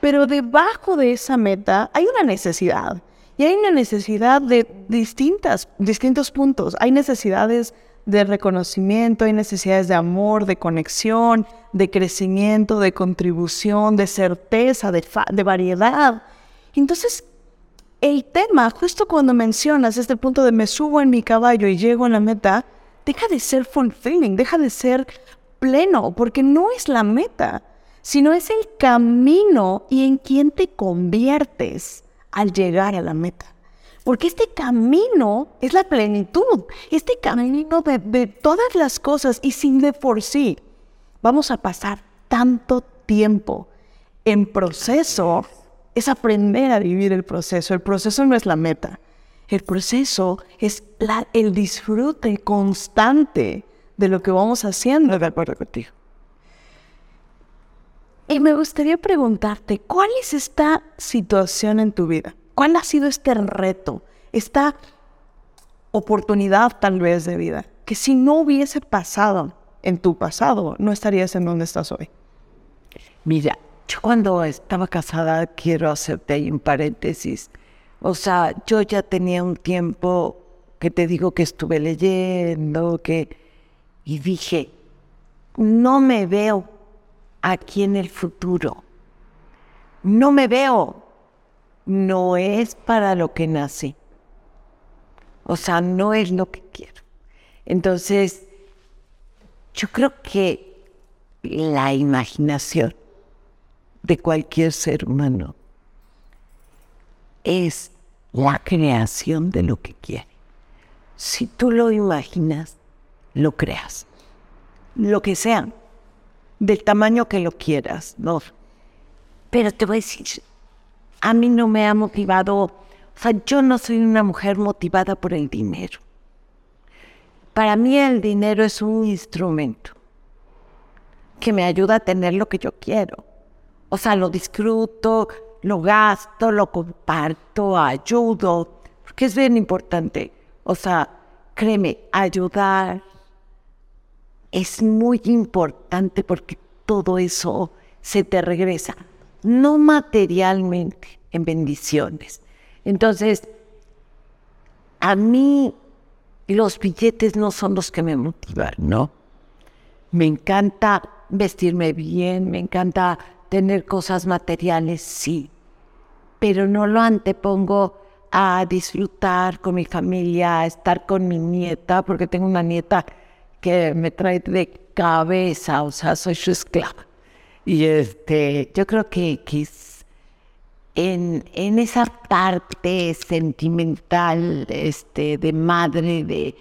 Speaker 2: Pero debajo de esa meta hay una necesidad. Y hay una necesidad de distintas, distintos puntos. Hay necesidades de reconocimiento, hay necesidades de amor, de conexión, de crecimiento, de contribución, de certeza, de, de variedad. Entonces, el tema, justo cuando mencionas este punto de me subo en mi caballo y llego a la meta, deja de ser fulfilling, deja de ser pleno, porque no es la meta sino es el camino y en quién te conviertes al llegar a la meta. Porque este camino es la plenitud, este camino de, de todas las cosas y sin de por sí. Vamos a pasar tanto tiempo en proceso, es aprender a vivir el proceso. El proceso no es la meta. El proceso es el disfrute constante de lo que vamos haciendo.
Speaker 1: De acuerdo contigo.
Speaker 2: Y me gustaría preguntarte, ¿cuál es esta situación en tu vida? ¿Cuál ha sido este reto, esta oportunidad tal vez de vida, que si no hubiese pasado en tu pasado, no estarías en donde estás hoy?
Speaker 1: Mira, yo cuando estaba casada, quiero hacerte ahí un paréntesis. O sea, yo ya tenía un tiempo que te digo que estuve leyendo, que... Y dije, no me veo aquí en el futuro. No me veo. No es para lo que nací. O sea, no es lo que quiero. Entonces, yo creo que la imaginación de cualquier ser humano es la creación de lo que quiere. Si tú lo imaginas, lo creas. Lo que sea del tamaño que lo quieras, ¿no? Pero te voy a decir, a mí no me ha motivado, o sea, yo no soy una mujer motivada por el dinero. Para mí el dinero es un instrumento que me ayuda a tener lo que yo quiero. O sea, lo disfruto, lo gasto, lo comparto, ayudo, porque es bien importante. O sea, créeme, ayudar, es muy importante porque todo eso se te regresa, no materialmente, en bendiciones. Entonces, a mí los billetes no son los que me motivan, ¿no? Me encanta vestirme bien, me encanta tener cosas materiales, sí, pero no lo antepongo a disfrutar con mi familia, a estar con mi nieta, porque tengo una nieta que me trae de cabeza, o sea, soy su esclava. Y este, yo creo que, que en, en, esa parte sentimental este, de madre, de,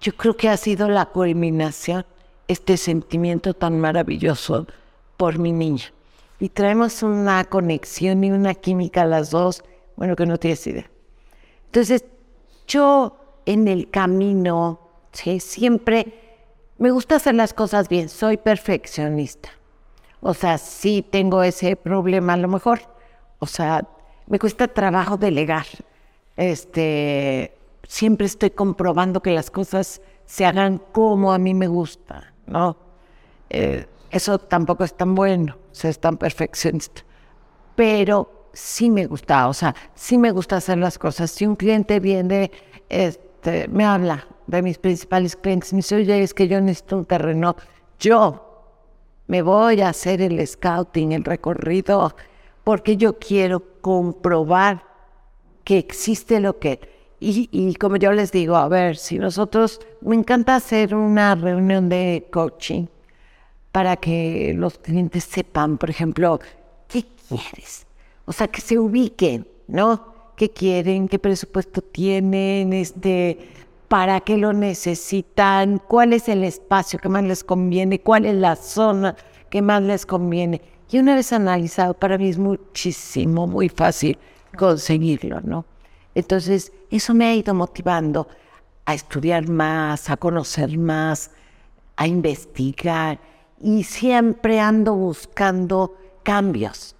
Speaker 1: yo creo que ha sido la culminación, este sentimiento tan maravilloso por mi niña. Y traemos una conexión y una química las dos, bueno, que no tienes idea. Entonces, yo en el camino, ¿sí? siempre me gusta hacer las cosas bien, soy perfeccionista. O sea, sí tengo ese problema a lo mejor. O sea, me cuesta trabajo delegar. Este, siempre estoy comprobando que las cosas se hagan como a mí me gusta, ¿no? Eh, eso tampoco es tan bueno, o sea, es tan perfeccionista. Pero sí me gusta, o sea, sí me gusta hacer las cosas. Si un cliente viene, este, me habla de mis principales clientes, me dice, oye, es que yo necesito un terreno, yo me voy a hacer el scouting, el recorrido, porque yo quiero comprobar que existe lo que... Y, y, como yo les digo, a ver, si nosotros, me encanta hacer una reunión de coaching para que los clientes sepan, por ejemplo, ¿qué quieres? O sea, que se ubiquen, ¿no? ¿Qué quieren? ¿Qué presupuesto tienen? Este, para qué lo necesitan, cuál es el espacio que más les conviene, cuál es la zona que más les conviene. Y una vez analizado, para mí es muchísimo, muy fácil conseguirlo, ¿no? Entonces, eso me ha ido motivando a estudiar más, a conocer más, a investigar y siempre ando buscando cambios.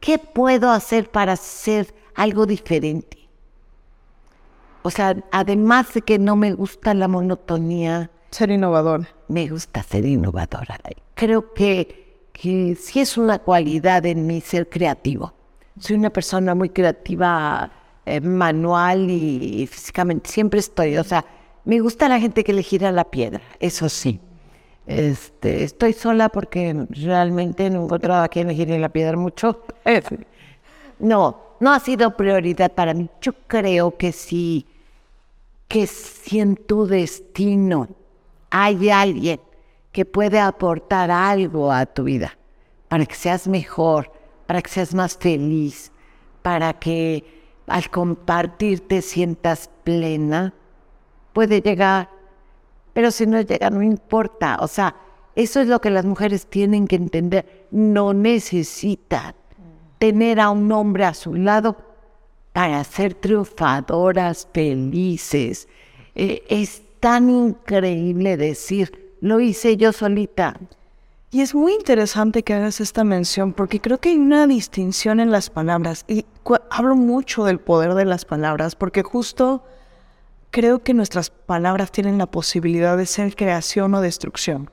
Speaker 1: ¿Qué puedo hacer para hacer algo diferente? O sea, además de que no me gusta la monotonía.
Speaker 2: Ser innovador.
Speaker 1: Me gusta ser innovadora. Creo que, que sí es una cualidad en mí ser creativo. Soy una persona muy creativa, eh, manual y, físicamente. Siempre estoy, o sea, me gusta la gente que le gira la piedra, eso sí. Este, estoy sola porque realmente no he encontrado a quien le gire la piedra mucho. No, no ha sido prioridad para mí. Yo creo que sí que si en tu destino hay alguien que puede aportar algo a tu vida para que seas mejor, para que seas más feliz, para que al compartir te sientas plena, puede llegar. Pero si no llega, no importa. O sea, eso es lo que las mujeres tienen que entender. No necesitan tener a un hombre a su lado para ser triunfadoras, felices. Eh, es tan increíble decir, lo hice yo solita.
Speaker 2: Y es muy interesante que hagas esta mención porque creo que hay una distinción en las palabras. Y hablo mucho del poder de las palabras porque justo creo que nuestras palabras tienen la posibilidad de ser creación o destrucción.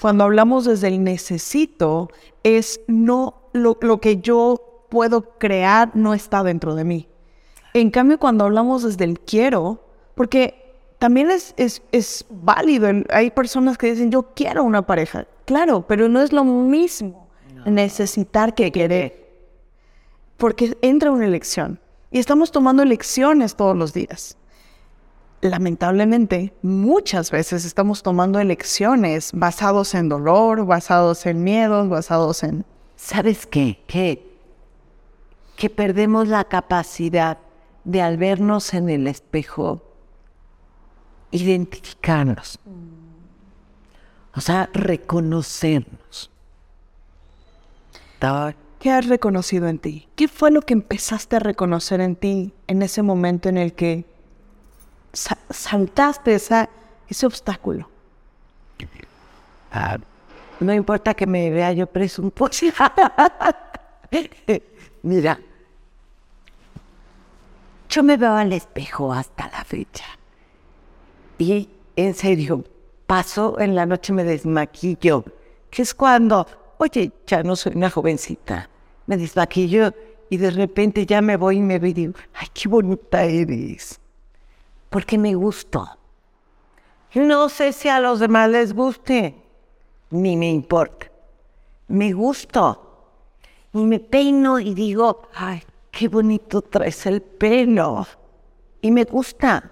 Speaker 2: Cuando hablamos desde el necesito, es no lo, lo que yo puedo crear no está dentro de mí. En cambio, cuando hablamos desde el quiero, porque también es, es, válido, hay personas que dicen yo quiero una pareja, claro, pero no es lo mismo necesitar que querer, porque entra una elección y estamos tomando elecciones todos los días. Lamentablemente, muchas veces estamos tomando elecciones basados en dolor, basados en miedos, basados en...
Speaker 1: ¿Sabes qué? Que que perdemos la capacidad de al vernos en el espejo, identificarnos. O sea, reconocernos.
Speaker 2: ¿Qué has reconocido en ti? ¿Qué fue lo que empezaste a reconocer en ti en ese momento en el que saltaste esa, ese obstáculo?
Speaker 1: Ah, no importa que me vea yo presuntuosa. Mira, yo me veo al espejo hasta la fecha. Y en serio, paso en la noche, me desmaquillo, que es cuando, oye, ya no soy una jovencita, me desmaquillo y de repente ya me voy y me veo y digo, ay, qué bonita eres. Porque me gustó. No sé si a los demás les guste, ni me importa. Me gustó. Y me peino y digo, ay, qué bonito traes el pelo. Y me gusta.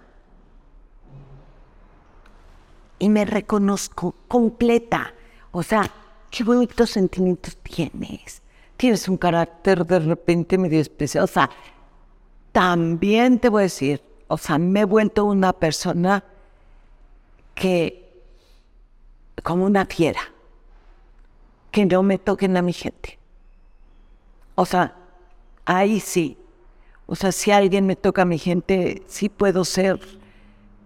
Speaker 1: y me reconozco completa. O sea, qué bonitos sentimientos tienes. Tienes un carácter de repente medio especial. O sea, también te voy a decir, o sea, me he vuelto una persona que, como una fiera, que no me toquen a mi gente. O sea, ahí sí. O sea, si alguien me toca a mi gente, sí puedo ser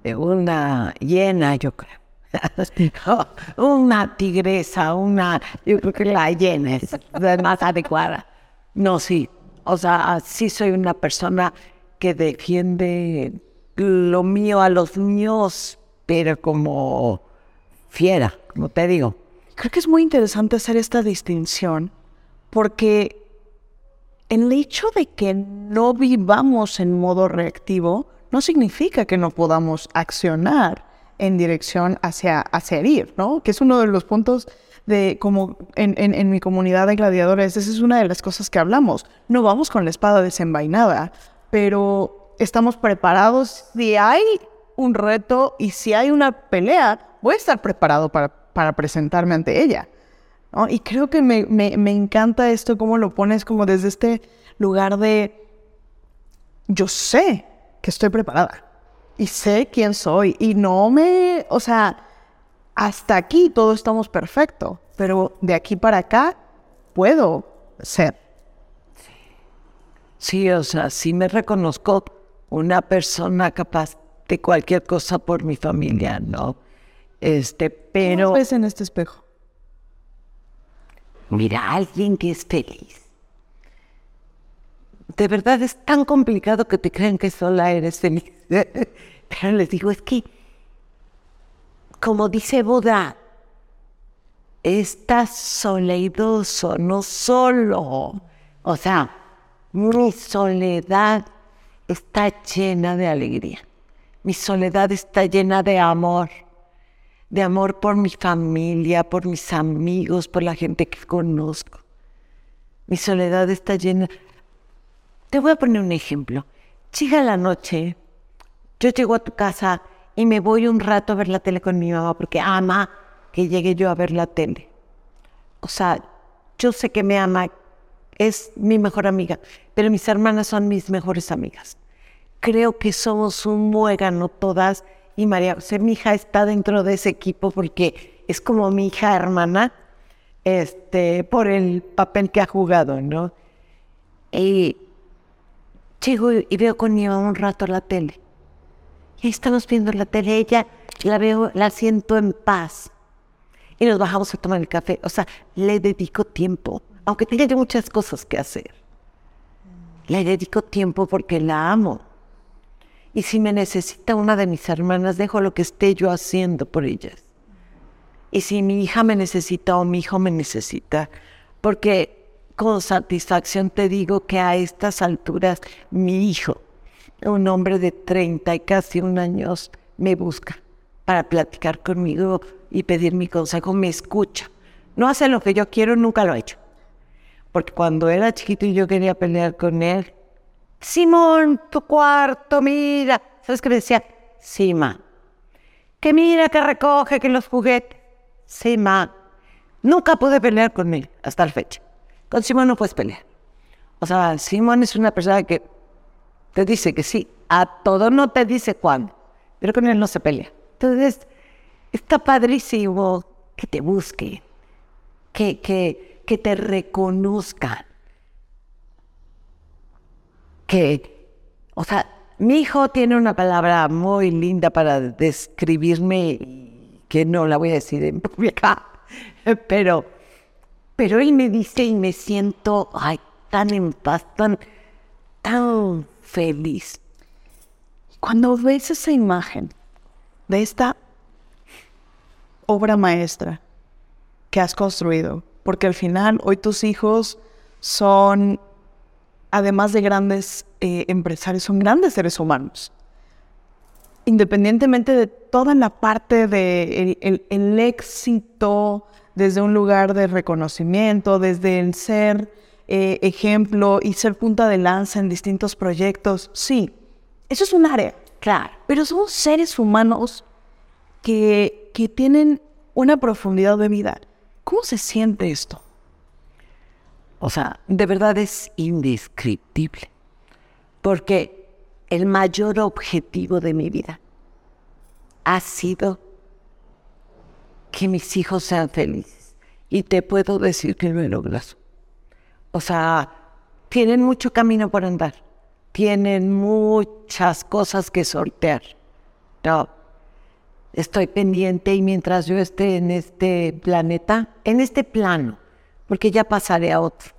Speaker 1: una hiena, yo creo. una tigresa, una, yo creo que la hiena es más adecuada. No, sí, o sea, sí soy una persona que defiende lo mío a los míos, pero como fiera, como te digo.
Speaker 2: Creo que es muy interesante hacer esta distinción porque el hecho de que no vivamos en modo reactivo no significa que no podamos accionar en dirección hacia, hacia herir, ¿no? Que es uno de los puntos de como en, en, mi comunidad de gladiadores, esa es una de las cosas que hablamos. No vamos con la espada desenvainada, pero estamos preparados. Si hay un reto y si hay una pelea, voy a estar preparado para, presentarme ante ella. Y creo que me, me, encanta esto, cómo lo pones como desde este lugar de yo sé que estoy preparada y sé quién soy y no me, o sea, hasta aquí todos estamos perfecto, pero de aquí para acá puedo ser.
Speaker 1: Sí, o sea, sí me reconozco una persona capaz de cualquier cosa por mi familia, ¿no? Este, pero...
Speaker 2: ¿Cómo ves en este espejo?
Speaker 1: Mira, alguien que es feliz. De verdad es tan complicado que te crean que sola eres feliz. Pero les digo, es que como dice Buda, estás soleidoso, no solo. O sea, mi soledad está llena de alegría. Mi soledad está llena de amor. De amor por mi familia, por mis amigos, por la gente que conozco. Mi soledad está llena. Te voy a poner un ejemplo. Llega la noche, yo llego a tu casa y me voy un rato a ver la tele con mi mamá porque ama que llegue yo a ver la tele. O sea, yo sé que me ama, es mi mejor amiga, pero mis hermanas son mis mejores amigas. Creo que somos un muégano todas y María José, mi hija, está dentro de ese equipo porque es como mi hija hermana, este, por el papel que ha jugado, ¿no? Y llego y veo con mamá un rato la tele y estamos viendo la tele, ella la veo, la siento en paz. Y nos bajamos a tomar el café. O sea, le dedico tiempo, aunque tenga muchas cosas que hacer. Le dedico tiempo porque la amo. Y si me necesita una de mis hermanas, dejo lo que esté yo haciendo por ellas. Y si mi hija me necesita o mi hijo me necesita, porque con satisfacción te digo que a estas alturas mi hijo un hombre de 30 y casi un años me busca para platicar conmigo y pedir mi consejo, me escucha. No hace lo que yo quiero, nunca lo ha hecho. Porque cuando era chiquito y yo quería pelear con él, Simón, tu cuarto, mira. ¿Sabes qué me decía? Sí. Que mira, que recoge, que los juguetes. Sí, ma. Nunca pude pelear con él hasta la fecha. Con Simón no puedes pelear. O sea, Simón es una persona que te dice que sí, a todo no te dice cuándo, pero con él no se pelea. Entonces, está padrísimo que te busque, que, que, que te reconozcan. Que, o sea, mi hijo tiene una palabra muy linda para describirme, que no la voy a decir en pública, pero, pero él me dice y me siento tan en paz, tan, tan feliz.
Speaker 2: Cuando ves esa imagen de esta obra maestra que has construido, porque al final hoy tus hijos son, además de grandes eh, empresarios, son grandes seres humanos. Independientemente de toda la parte de el éxito desde un lugar de reconocimiento, desde el ser eh, ejemplo y ser punta de lanza en distintos proyectos. Sí, eso es un área, claro. Pero somos seres humanos que que tienen una profundidad de vida. ¿Cómo se siente esto?
Speaker 1: O sea, de verdad es indescriptible. Porque el mayor objetivo de mi vida ha sido que mis hijos sean felices. Y te puedo decir que lo he logrado. O sea, tienen mucho camino por andar. Tienen muchas cosas que sortear. No, estoy pendiente y mientras yo esté en este planeta, en este plano, porque ya pasaré a otro.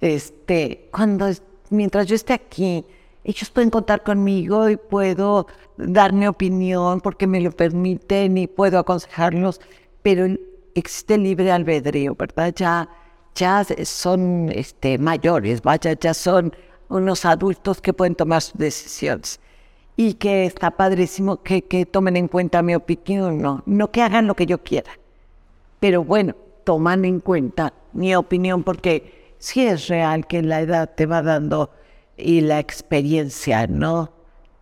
Speaker 1: Este, cuando mientras yo esté aquí, ellos pueden contar conmigo y puedo dar mi opinión porque me lo permiten y puedo aconsejarlos, pero existe libre albedrío, ¿verdad? Ya, ya son este, mayores, vaya, ya son unos adultos que pueden tomar sus decisiones y que está padrísimo que, que tomen en cuenta mi opinión, no, no que hagan lo que yo quiera. Pero bueno, toman en cuenta mi opinión porque sí es real que la edad te va dando y la experiencia, ¿no?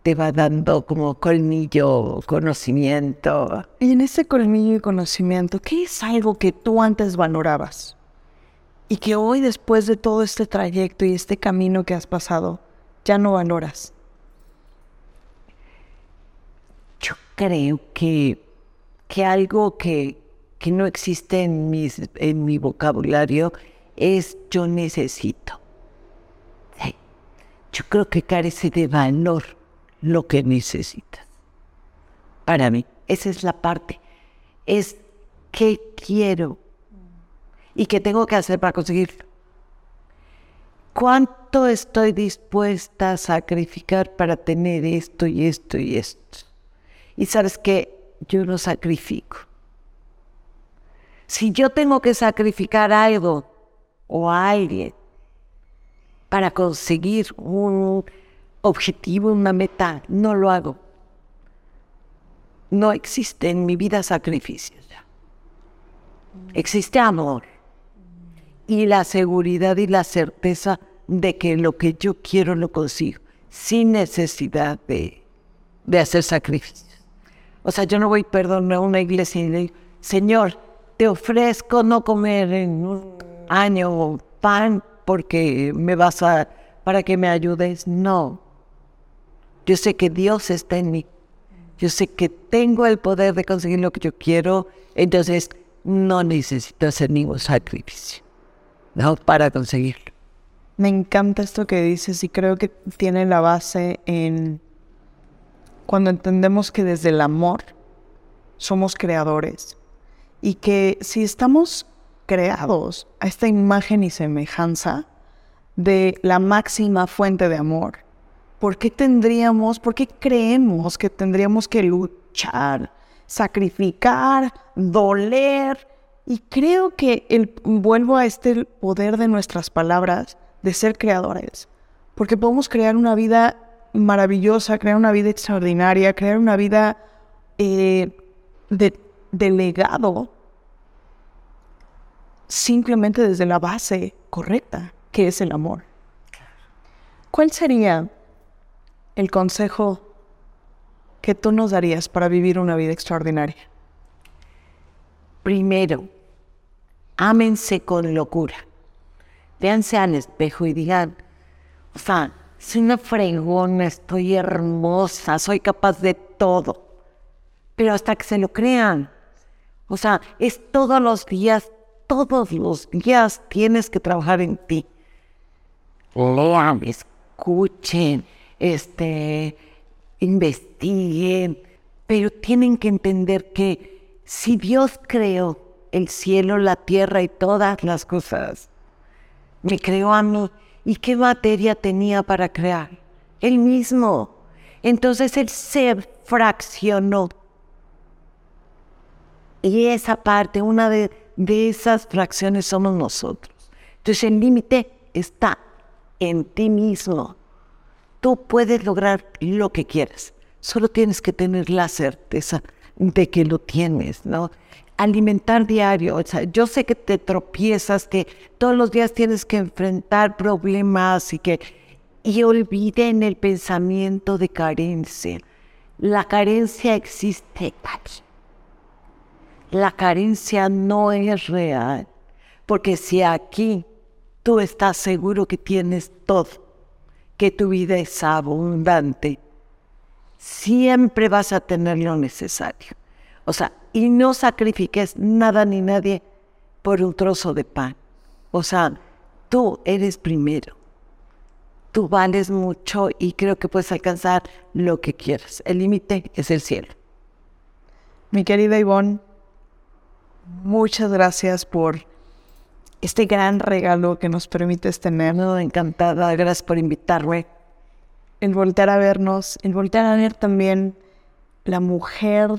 Speaker 1: Te va dando como colmillo, conocimiento.
Speaker 2: Y en ese colmillo y conocimiento, ¿qué es algo que tú antes valorabas? Y que hoy, después de todo este trayecto y este camino que has pasado, ya no valoras.
Speaker 1: Creo que, que algo que, que no existe en, mis, en mi vocabulario es yo necesito. Yo creo que carece de valor lo que necesitas. Para mí, esa es la parte. Es qué quiero y qué tengo que hacer para conseguirlo. ¿Cuánto estoy dispuesta a sacrificar para tener esto y esto y esto? Y sabes que yo lo sacrifico. Si yo tengo que sacrificar algo o a alguien para conseguir un objetivo, una meta, no lo hago. No existe en mi vida sacrificios. Existe amor y la seguridad y la certeza de que lo que yo quiero lo consigo, sin necesidad de, de hacer sacrificios. O sea, yo no voy, perdón, a una iglesia y le digo, Señor, te ofrezco no comer en un año pan porque me vas a, para que me ayudes. No. Yo sé que Dios está en mí. Yo sé que tengo el poder de conseguir lo que yo quiero, entonces no necesito hacer ningún sacrificio ¿no? para conseguirlo.
Speaker 2: Me encanta esto que dices y creo que tiene la base en cuando entendemos que desde el amor somos creadores y que si estamos creados a esta imagen y semejanza de la máxima fuente de amor, ¿por qué tendríamos, por qué creemos que tendríamos que luchar, sacrificar, doler? Y creo que el, vuelvo a este poder de nuestras palabras de ser creadores, porque podemos crear una vida maravillosa, crear una vida extraordinaria, crear una vida eh, de, legado, simplemente desde la base correcta, que es el amor. ¿Cuál sería el consejo que tú nos darías para vivir una vida extraordinaria?
Speaker 1: Primero, ámense con locura. Véanse al espejo y digan, sea, soy una fregona, estoy hermosa, soy capaz de todo. Pero hasta que se lo crean. O sea, es todos los días, todos los días tienes que trabajar en ti. Lean, escuchen, este, investiguen, pero tienen que entender que si Dios creó el cielo, la tierra y todas las cosas, me creó a mí ¿Y qué materia tenía para crear? Él mismo. Entonces él se fraccionó. Y esa parte, una de, esas fracciones somos nosotros. Entonces el límite está en ti mismo. Tú puedes lograr lo que quieras. Solo tienes que tener la certeza de que lo tienes, ¿no? Alimentar diario. O sea, yo sé que te tropiezas, que todos los días tienes que enfrentar problemas y que y olviden el pensamiento de carencia. La carencia existe aquí. la carencia no es real. Porque si aquí tú estás seguro que tienes todo, que tu vida es abundante, siempre vas a tener lo necesario. O sea, y no sacrifiques nada ni nadie por un trozo de pan. O sea, tú eres primero. Tú vales mucho y creo que puedes alcanzar lo que quieras. El límite es el cielo.
Speaker 2: Mi querida Ivonne, muchas gracias por este gran regalo que nos permites tener.
Speaker 1: No, encantada, gracias por invitarme.
Speaker 2: El voltear a vernos, el voltear a ver también la mujer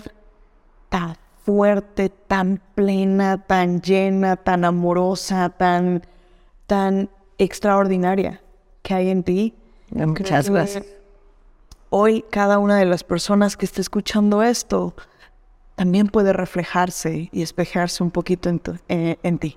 Speaker 2: tan fuerte, tan plena, tan llena, tan amorosa, tan, tan extraordinaria que hay en ti.
Speaker 1: Muchas gracias.
Speaker 2: Hoy cada una de las personas que esté escuchando esto también puede reflejarse y espejarse un poquito en, eh, en ti.